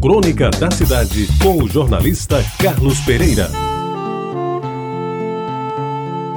Crônica da Cidade, com o jornalista Carlos Pereira.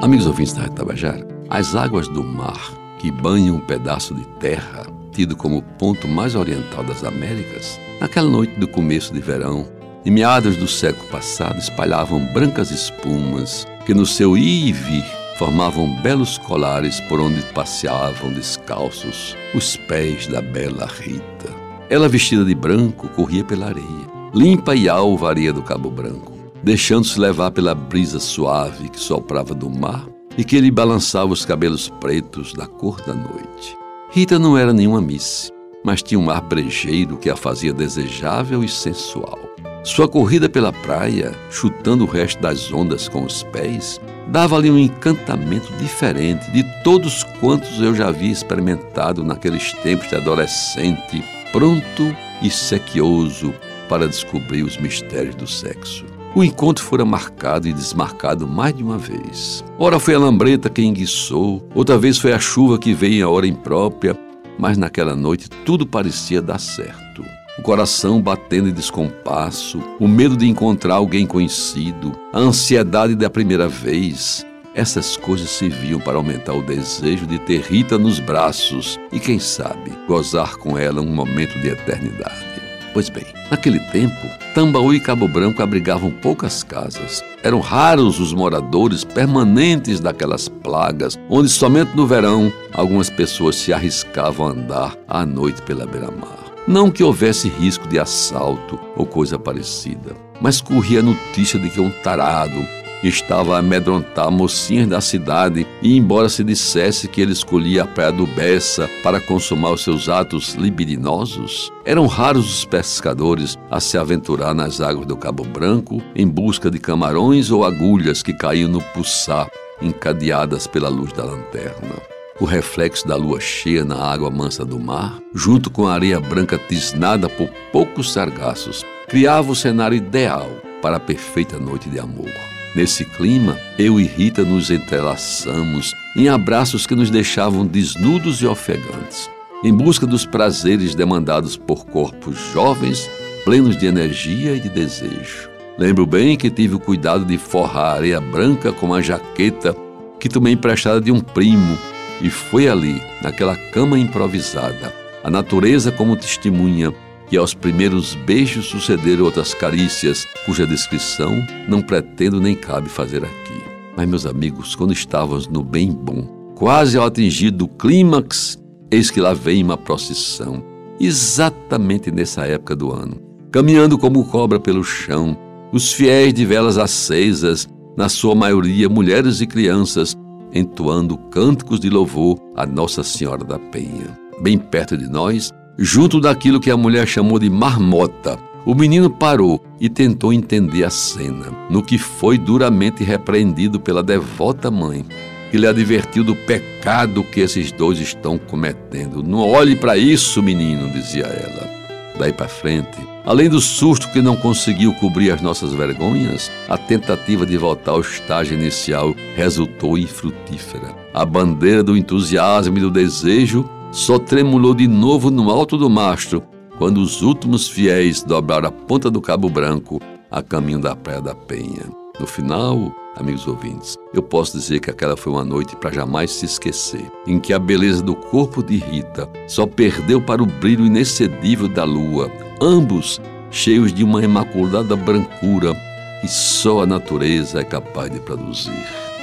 Amigos ouvintes da Tabajara, as águas do mar que banham um pedaço de terra, tido como ponto mais oriental das Américas, naquela noite do começo de verão, em meados do século passado, espalhavam brancas espumas que no seu ir e vir formavam belos colares por onde passeavam descalços os pés da bela Rita. Ela, vestida de branco, corria pela areia, limpa e alva areia do Cabo Branco, deixando-se levar pela brisa suave que soprava do mar e que lhe balançava os cabelos pretos da cor da noite. Rita não era nenhuma miss, mas tinha um ar brejeiro que a fazia desejável e sensual. Sua corrida pela praia, chutando o resto das ondas com os pés, dava-lhe um encantamento diferente de todos quantos eu já havia experimentado naqueles tempos de adolescente pronto e sequioso para descobrir os mistérios do sexo. O encontro fora marcado e desmarcado mais de uma vez. Ora foi a lambreta que enguiçou, outra vez foi a chuva que veio a hora imprópria, mas naquela noite tudo parecia dar certo. O coração batendo em descompasso, o medo de encontrar alguém conhecido, a ansiedade da primeira vez, essas coisas serviam para aumentar o desejo de ter Rita nos braços e, quem sabe, gozar com ela um momento de eternidade. Pois bem, naquele tempo, Tambaú e Cabo Branco abrigavam poucas casas. Eram raros os moradores permanentes daquelas plagas, onde somente no verão algumas pessoas se arriscavam a andar à noite pela beira-mar. Não que houvesse risco de assalto ou coisa parecida, mas corria a notícia de que um tarado, estava a amedrontar mocinhas da cidade e, embora se dissesse que ele escolhia a praia do Bessa para consumar os seus atos libidinosos, eram raros os pescadores a se aventurar nas águas do Cabo Branco em busca de camarões ou agulhas que caíam no puçá, encadeadas pela luz da lanterna. O reflexo da lua cheia na água mansa do mar, junto com a areia branca tisnada por poucos sargaços, criava o cenário ideal para a perfeita noite de amor. Nesse clima, eu e Rita nos entrelaçamos em abraços que nos deixavam desnudos e ofegantes, em busca dos prazeres demandados por corpos jovens, plenos de energia e de desejo. Lembro bem que tive o cuidado de forrar a areia branca com uma jaqueta que tomei emprestada de um primo, e foi ali, naquela cama improvisada, a natureza como testemunha e aos primeiros beijos sucederam outras carícias, cuja descrição não pretendo nem cabe fazer aqui. Mas, meus amigos, quando estávamos no bem bom, quase ao atingir do clímax, eis que lá vem uma procissão, exatamente nessa época do ano, caminhando como cobra pelo chão, os fiéis de velas acesas, na sua maioria mulheres e crianças, entoando cânticos de louvor a Nossa Senhora da Penha. Bem perto de nós, junto daquilo que a mulher chamou de marmota. O menino parou e tentou entender a cena, no que foi duramente repreendido pela devota mãe, que lhe advertiu do pecado que esses dois estão cometendo. Não olhe para isso, menino, dizia ela. Daí para frente, além do susto que não conseguiu cobrir as nossas vergonhas, a tentativa de voltar ao estágio inicial resultou infrutífera. A bandeira do entusiasmo e do desejo só tremulou de novo no alto do mastro quando os últimos fiéis dobraram a ponta do Cabo Branco a caminho da Praia da Penha. No final, amigos ouvintes, eu posso dizer que aquela foi uma noite para jamais se esquecer, em que a beleza do corpo de Rita só perdeu para o brilho inexcedível da lua, ambos cheios de uma imaculada brancura que só a natureza é capaz de produzir.